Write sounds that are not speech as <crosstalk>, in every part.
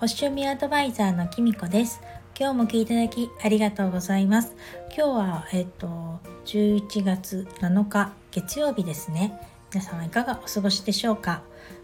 星読みアドバイザーのきみこです。今日も聞いていただきありがとうございます。今日はえっと11月7日月曜日ですね。皆さんはいかがお過ごしでしょうか？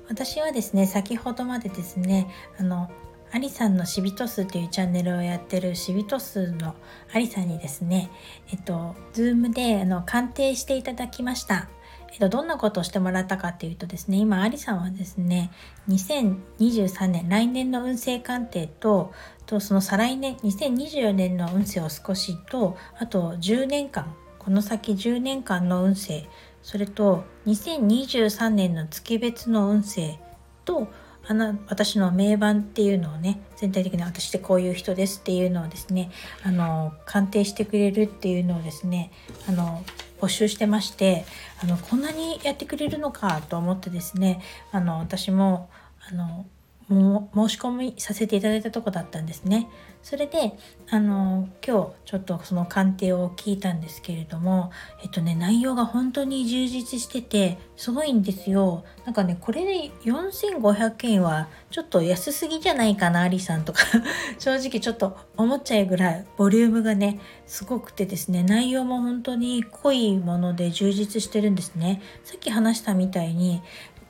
私はですね先ほどまでですねあのありさんの紫微斗数というチャンネルをやってる紫微斗数のありさんにですね、えっと、ズームであの鑑定していただきました。えっと、どんなことをしてもらったかっていうとですね、今、ありさんはですね、2023年、来年の運勢鑑定と、とその再来年、2024年の運勢を少しと、あと10年間、この先10年間の運勢、それと2023年の月別の運勢と、あの私の名盤っていうのをね全体的に私ってこういう人ですっていうのをですねあの鑑定してくれるっていうのをですねあの募集してましてあのこんなにやってくれるのかと思ってですねあの私もあのも申し込みさせていただいたとこだったんですね。それであの今日ちょっとその鑑定を聞いたんですけれどもえっとね内容が本当に充実しててすごいんですよ。なんかねこれで4500円はちょっと安すぎじゃないかなアリさんとか <laughs> 正直ちょっと思っちゃうぐらいボリュームがねすごくてですね内容も本当に濃いもので充実してるんですね。さっき話したみたいに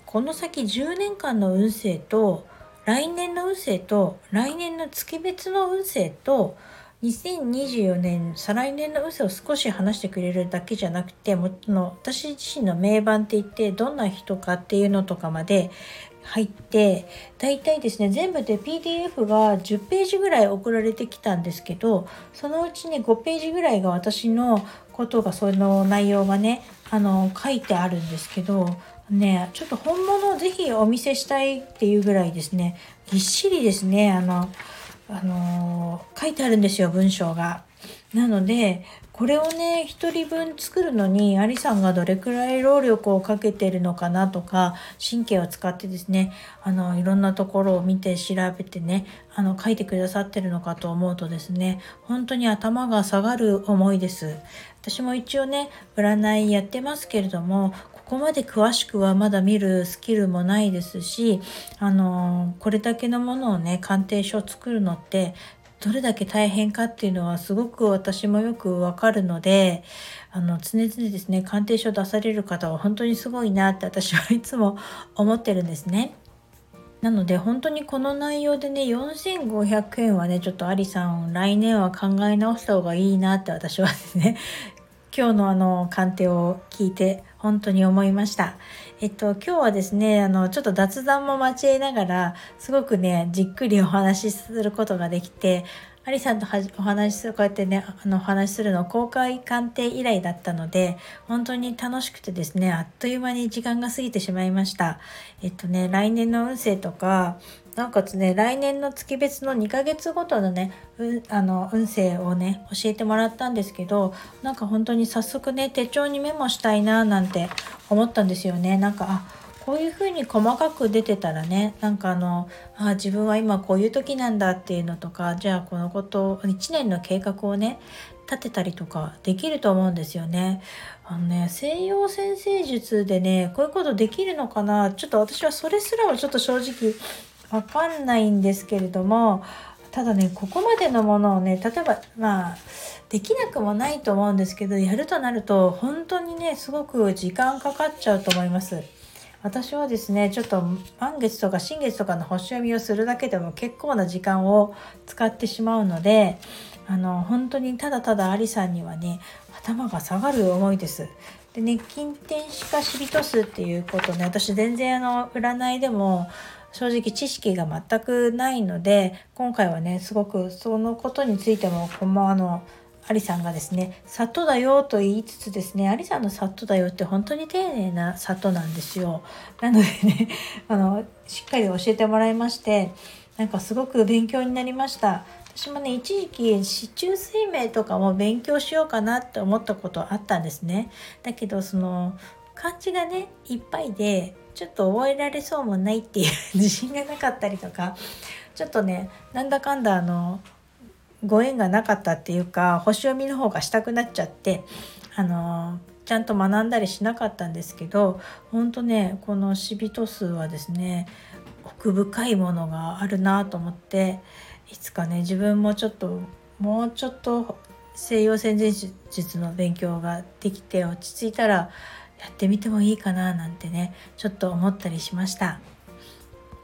この先10年間の運勢と来年の運勢と来年の月別の運勢と2024年再来年の運勢を少し話してくれるだけじゃなくてもの私自身の名盤って言ってどんな人かっていうのとかまで入って大体ですね全部で PDF が10ページぐらい送られてきたんですけどそのうちね5ページぐらいが私のことがその内容がねあの書いてあるんですけどねちょっと本物をぜひお見せしたいっていうぐらいですねぎっしりですねあのあの書いてあるんですよ文章が。なのでこれをね1人分作るのにアリさんがどれくらい労力をかけてるのかなとか神経を使ってですねあのいろんなところを見て調べてねあの書いてくださってるのかと思うとですね本当に頭が下がる思いです。私も一応ね占いやってますけれどもここまで詳しくはまだ見るスキルもないですし、あのこれだけのものをね、鑑定書を作るのって、どれだけ大変かっていうのはすごく私もよくわかるので、あの、常々ですね、鑑定書出される方は本当にすごいなって私はいつも思ってるんですね。なので本当にこの内容でね4500円はねちょっとアリさん来年は考え直した方がいいなって私はですね今日のあの鑑定を聞いて本当に思いました。えっと今日はですねあのちょっと雑談も交えながらすごくねじっくりお話しすることができてアリさんとお話しする、こうやってね、あの、お話しするの公開鑑定以来だったので、本当に楽しくてですね、あっという間に時間が過ぎてしまいました。えっとね、来年の運勢とか、なおかつね、来年の月別の2ヶ月ごとのね、うあの運勢をね、教えてもらったんですけど、なんか本当に早速ね、手帳にメモしたいななんて思ったんですよね。なんか、あ、こういうふうに細かく出てたらねなんかあのあ自分は今こういう時なんだっていうのとかじゃあこのこと1年の計画をね立てたりとかできると思うんですよね。あのね西洋先生術でねこういうことできるのかな？ちょっと私はそれすらはちょっと正直わかんないんですけれどもただねここまでのものをね例えばまあできなくもないと思うんですけどやるとなると本当にねすごく時間かかっちゃうと思います。私はですねちょっと満月とか新月とかの星読みをするだけでも結構な時間を使ってしまうのであの本当にただただアリさんにはね頭が下がる思いです。でね近天使かシビトスっていうことね私全然あの占いでも正直知識が全くないので今回はねすごくそのことについてもこのあのアリさんがですね「里だよ」と言いつつですねアリさんの里だよって本当に丁寧な里なんですよ。なのでね <laughs> あのしっかり教えてもらいましてなんかすごく勉強になりました。私もね一時期市中水明とかも勉強しようかなって思ったことあったんですね。だけどその漢字がねいっぱいでちょっと覚えられそうもないっていう <laughs> 自信がなかったりとかちょっとねなんだかんだあのご縁がなかったっていうか星読みの方がしたくなっちゃってあのちゃんと学んだりしなかったんですけど本当ねこのシビト数はですね奥深いものがあるなと思っていつかね自分もちょっともうちょっと西洋先生術の勉強ができて落ち着いたらやってみてもいいかななんてねちょっと思ったりしました。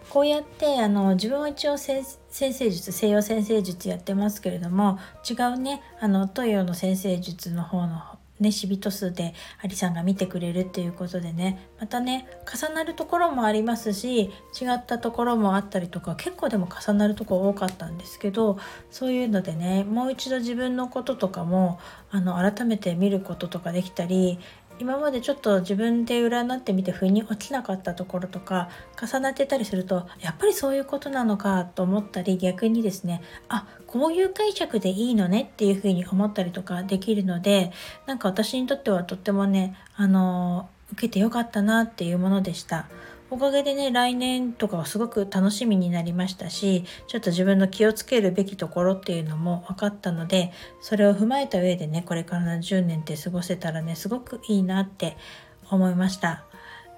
こうやってあの自分は一応先生術西洋先生術やってますけれども違うねあの東洋の先生術の方のね、シビト数でアリさんが見てくれるっていうことでねまたね重なるところもありますし違ったところもあったりとか結構でも重なるとこ多かったんですけどそういうのでねもう一度自分のこととかもあの改めて見ることとかできたり今までちょっと自分で占ってみて腑に落ちなかったところとか重なってたりするとやっぱりそういうことなのかと思ったり逆にですねあこういう解釈でいいのねっていうふうに思ったりとかできるのでなんか私にとってはとってもねあの受けてよかったなっていうものでした。おかげでね来年とかはすごく楽しみになりましたしちょっと自分の気をつけるべきところっていうのも分かったのでそれを踏まえた上でねこれからの10年って過ごせたらねすごくいいなって思いました。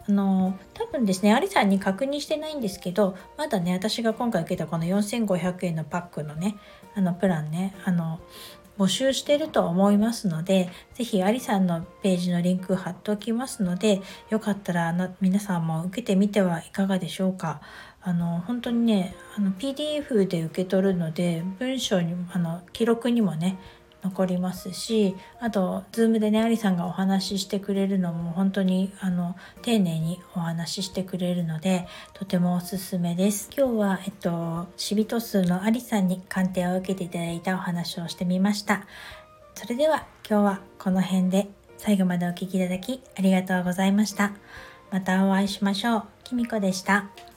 あの多分ですね、アリさんに確認してないんですけど、まだね、私が今回受けたこの4500円のパックのね、あのプランね、あの、募集してると思いますので、ぜひありさんのページのリンク貼っておきますので、よかったらな皆さんも受けてみてはいかがでしょうか。あの本当にねあの PDF で受け取るので文章にあの記録にもね残りますしあと Zoom でねありさんがお話ししてくれるのも本当にあの丁寧にお話ししてくれるのでとてもおすすめです。今日はえっとシビト数のありさんに鑑定を受けていただいたお話をしてみました。それでは今日はこの辺で最後までお聴きいただきありがとうございました。またお会いしましょう。きみこでした。